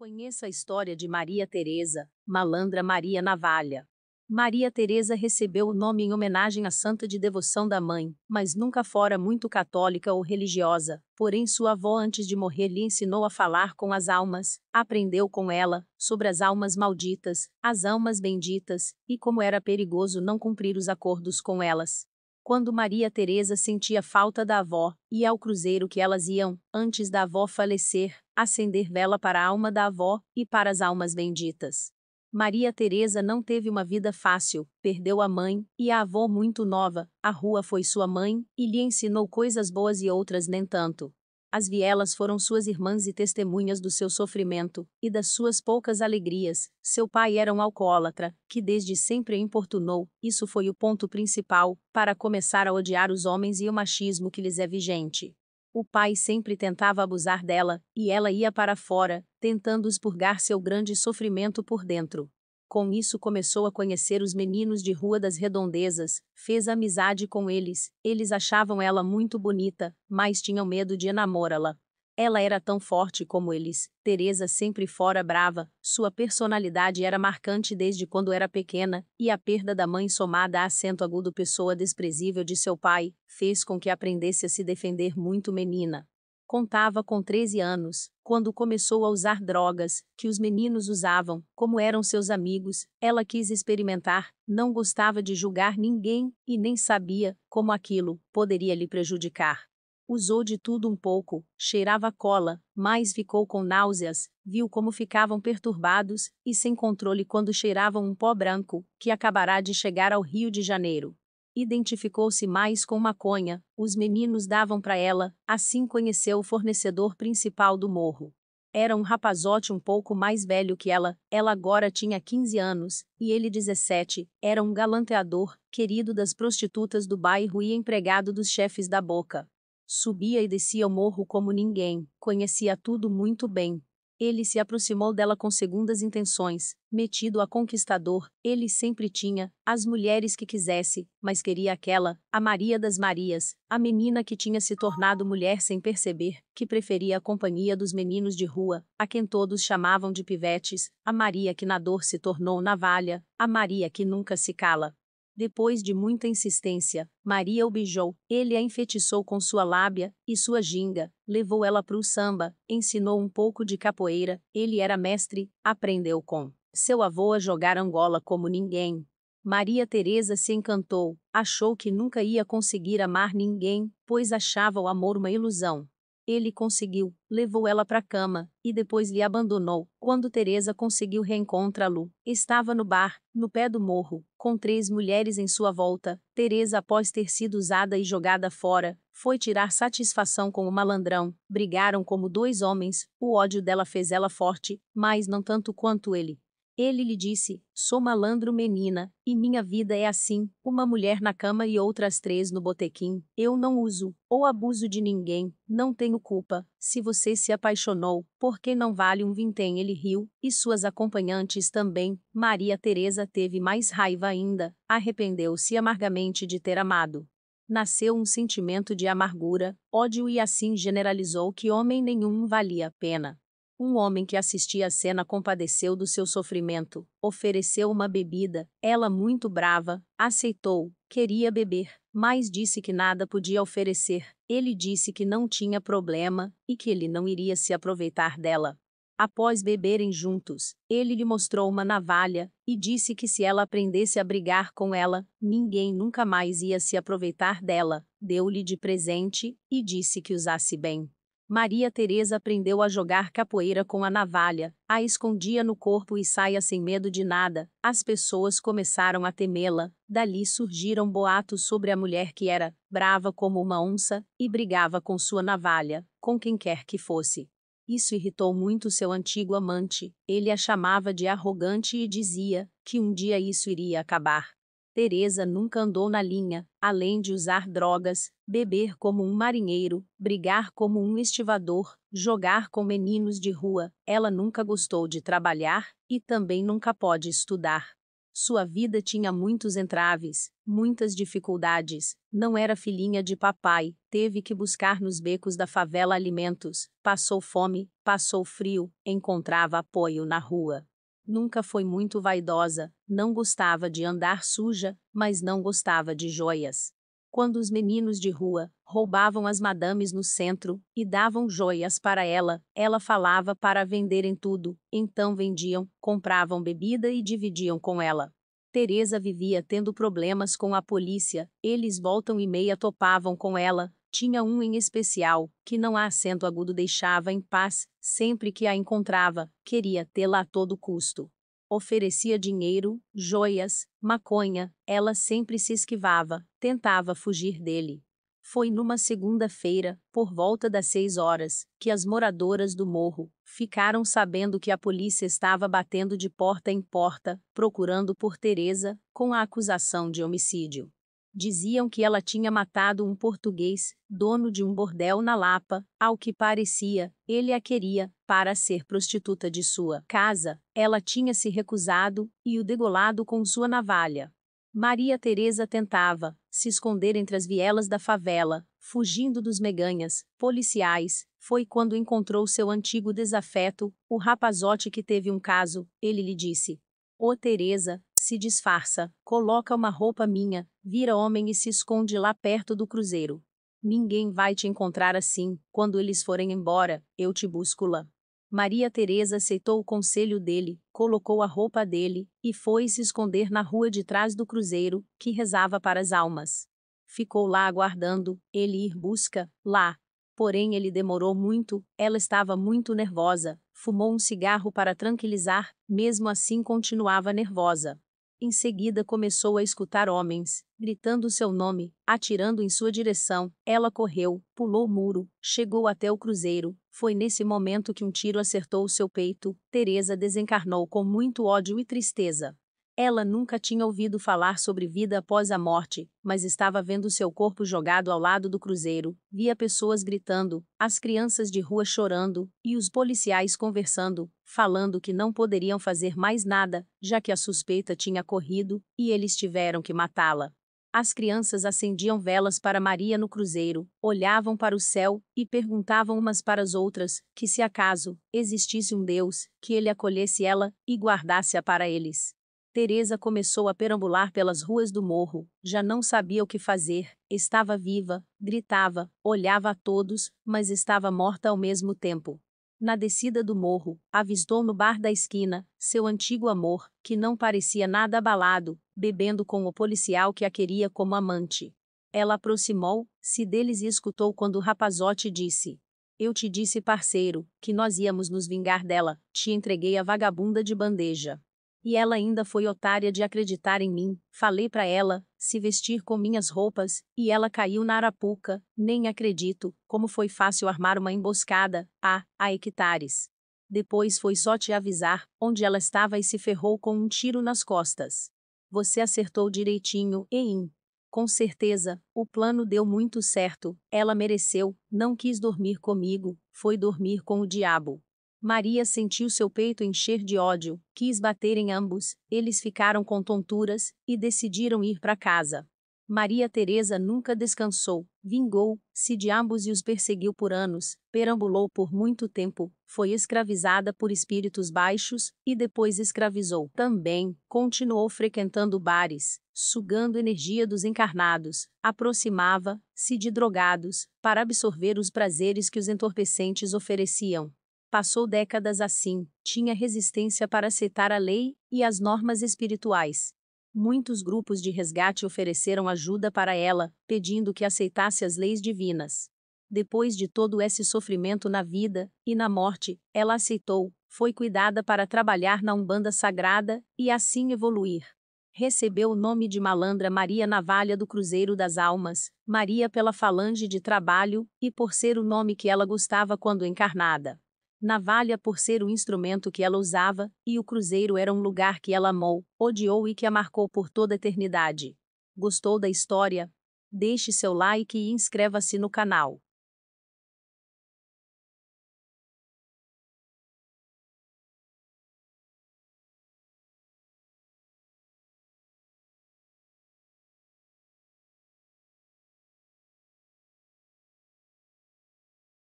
Conheça a história de Maria Teresa, malandra Maria Navalha. Maria Teresa recebeu o nome em homenagem à santa de devoção da mãe, mas nunca fora muito católica ou religiosa. Porém, sua avó antes de morrer lhe ensinou a falar com as almas, aprendeu com ela sobre as almas malditas, as almas benditas, e como era perigoso não cumprir os acordos com elas. Quando Maria Teresa sentia falta da avó, ia ao cruzeiro que elas iam, antes da avó falecer, acender vela para a alma da avó e para as almas benditas. Maria Teresa não teve uma vida fácil, perdeu a mãe e a avó muito nova. A rua foi sua mãe e lhe ensinou coisas boas e outras nem tanto. As vielas foram suas irmãs e testemunhas do seu sofrimento e das suas poucas alegrias. Seu pai era um alcoólatra, que desde sempre a importunou. Isso foi o ponto principal para começar a odiar os homens e o machismo que lhes é vigente. O pai sempre tentava abusar dela, e ela ia para fora, tentando expurgar seu grande sofrimento por dentro. Com isso começou a conhecer os meninos de Rua das Redondezas, fez amizade com eles. Eles achavam ela muito bonita, mas tinham medo de enamorá-la. Ela era tão forte como eles. Teresa sempre fora brava, sua personalidade era marcante desde quando era pequena, e a perda da mãe somada a acento agudo pessoa desprezível de seu pai, fez com que aprendesse a se defender muito menina. Contava com 13 anos, quando começou a usar drogas, que os meninos usavam, como eram seus amigos, ela quis experimentar, não gostava de julgar ninguém, e nem sabia como aquilo poderia lhe prejudicar. Usou de tudo um pouco, cheirava cola, mas ficou com náuseas, viu como ficavam perturbados e sem controle quando cheiravam um pó branco, que acabará de chegar ao Rio de Janeiro. Identificou-se mais com maconha, os meninos davam para ela, assim conheceu o fornecedor principal do morro. Era um rapazote um pouco mais velho que ela, ela agora tinha 15 anos, e ele 17, era um galanteador, querido das prostitutas do bairro e empregado dos chefes da boca. Subia e descia o morro como ninguém, conhecia tudo muito bem. Ele se aproximou dela com segundas intenções, metido a conquistador, ele sempre tinha as mulheres que quisesse, mas queria aquela, a Maria das Marias, a menina que tinha se tornado mulher sem perceber, que preferia a companhia dos meninos de rua, a quem todos chamavam de pivetes, a Maria que na dor se tornou navalha, a Maria que nunca se cala, depois de muita insistência, Maria o beijou, ele a enfeitiçou com sua lábia e sua ginga, levou ela para o samba, ensinou um pouco de capoeira, ele era mestre, aprendeu com seu avô a jogar Angola como ninguém. Maria Teresa se encantou, achou que nunca ia conseguir amar ninguém, pois achava o amor uma ilusão. Ele conseguiu, levou ela para a cama, e depois lhe abandonou. Quando Teresa conseguiu reencontrá-lo, estava no bar, no pé do morro, com três mulheres em sua volta. Teresa, após ter sido usada e jogada fora, foi tirar satisfação com o malandrão. Brigaram como dois homens. O ódio dela fez ela forte, mas não tanto quanto ele. Ele lhe disse: Sou malandro, menina, e minha vida é assim: uma mulher na cama e outras três no botequim. Eu não uso ou abuso de ninguém, não tenho culpa. Se você se apaixonou, por que não vale um vintém? Ele riu, e suas acompanhantes também. Maria Teresa teve mais raiva ainda, arrependeu-se amargamente de ter amado. Nasceu um sentimento de amargura, ódio e assim generalizou que homem nenhum valia a pena. Um homem que assistia a cena compadeceu do seu sofrimento, ofereceu uma bebida. Ela, muito brava, aceitou, queria beber, mas disse que nada podia oferecer. Ele disse que não tinha problema e que ele não iria se aproveitar dela. Após beberem juntos, ele lhe mostrou uma navalha e disse que se ela aprendesse a brigar com ela, ninguém nunca mais ia se aproveitar dela. Deu-lhe de presente e disse que usasse bem. Maria Teresa aprendeu a jogar capoeira com a navalha, a escondia no corpo e saia sem medo de nada. As pessoas começaram a temê-la. Dali surgiram boatos sobre a mulher que era brava como uma onça e brigava com sua navalha, com quem quer que fosse. Isso irritou muito seu antigo amante. Ele a chamava de arrogante e dizia que um dia isso iria acabar. Teresa nunca andou na linha, além de usar drogas, beber como um marinheiro, brigar como um estivador, jogar com meninos de rua. Ela nunca gostou de trabalhar e também nunca pode estudar. Sua vida tinha muitos entraves, muitas dificuldades. Não era filhinha de papai, teve que buscar nos becos da favela alimentos, passou fome, passou frio, encontrava apoio na rua. Nunca foi muito vaidosa, não gostava de andar suja, mas não gostava de joias. Quando os meninos de rua roubavam as madames no centro e davam joias para ela, ela falava para venderem tudo, então vendiam, compravam bebida e dividiam com ela. Teresa vivia tendo problemas com a polícia, eles voltam e meia topavam com ela, tinha um em especial, que não a acento agudo deixava em paz, sempre que a encontrava, queria tê-la a todo custo oferecia dinheiro, joias, maconha, ela sempre se esquivava, tentava fugir dele. Foi numa segunda-feira, por volta das seis horas, que as moradoras do morro ficaram sabendo que a polícia estava batendo de porta em porta, procurando por Teresa, com a acusação de homicídio. Diziam que ela tinha matado um português, dono de um bordel na Lapa, ao que parecia, ele a queria, para ser prostituta de sua casa. Ela tinha se recusado, e o degolado com sua navalha. Maria Teresa tentava se esconder entre as vielas da favela, fugindo dos meganhas, policiais. Foi quando encontrou seu antigo desafeto, o rapazote que teve um caso. Ele lhe disse: Ô Teresa, se disfarça, coloca uma roupa minha, vira homem e se esconde lá perto do cruzeiro. Ninguém vai te encontrar assim, quando eles forem embora, eu te busco lá. Maria Teresa aceitou o conselho dele, colocou a roupa dele e foi se esconder na rua de trás do cruzeiro, que rezava para as almas. Ficou lá aguardando ele ir busca lá. Porém ele demorou muito, ela estava muito nervosa, fumou um cigarro para tranquilizar, mesmo assim continuava nervosa. Em seguida começou a escutar homens, gritando seu nome, atirando em sua direção. Ela correu, pulou o muro, chegou até o cruzeiro. Foi nesse momento que um tiro acertou o seu peito. Teresa desencarnou com muito ódio e tristeza. Ela nunca tinha ouvido falar sobre vida após a morte, mas estava vendo seu corpo jogado ao lado do cruzeiro, via pessoas gritando, as crianças de rua chorando, e os policiais conversando, falando que não poderiam fazer mais nada, já que a suspeita tinha corrido, e eles tiveram que matá-la. As crianças acendiam velas para Maria no cruzeiro, olhavam para o céu e perguntavam umas para as outras que se acaso existisse um Deus, que ele acolhesse ela e guardasse-a para eles. Teresa começou a perambular pelas ruas do morro, já não sabia o que fazer, estava viva, gritava, olhava a todos, mas estava morta ao mesmo tempo. Na descida do morro, avistou no bar da esquina seu antigo amor, que não parecia nada abalado, bebendo com o policial que a queria como amante. Ela aproximou-se deles e escutou quando o rapazote disse: Eu te disse, parceiro, que nós íamos nos vingar dela, te entreguei a vagabunda de bandeja. E ela ainda foi otária de acreditar em mim. Falei para ela se vestir com minhas roupas, e ela caiu na arapuca. Nem acredito, como foi fácil armar uma emboscada, a, a hectares. Depois foi só te avisar onde ela estava e se ferrou com um tiro nas costas. Você acertou direitinho, em. Com certeza, o plano deu muito certo. Ela mereceu, não quis dormir comigo, foi dormir com o diabo. Maria sentiu seu peito encher de ódio, quis bater em ambos, eles ficaram com tonturas e decidiram ir para casa. Maria Teresa nunca descansou, vingou-se de ambos e os perseguiu por anos, perambulou por muito tempo, foi escravizada por espíritos baixos e depois escravizou. Também continuou frequentando bares, sugando energia dos encarnados, aproximava-se de drogados para absorver os prazeres que os entorpecentes ofereciam. Passou décadas assim, tinha resistência para aceitar a lei e as normas espirituais. Muitos grupos de resgate ofereceram ajuda para ela, pedindo que aceitasse as leis divinas. Depois de todo esse sofrimento na vida e na morte, ela aceitou, foi cuidada para trabalhar na Umbanda Sagrada e assim evoluir. Recebeu o nome de Malandra Maria Navalha do Cruzeiro das Almas, Maria pela falange de trabalho e por ser o nome que ela gostava quando encarnada. Navalha por ser o instrumento que ela usava, e o cruzeiro era um lugar que ela amou, odiou e que a marcou por toda a eternidade. Gostou da história? Deixe seu like e inscreva-se no canal.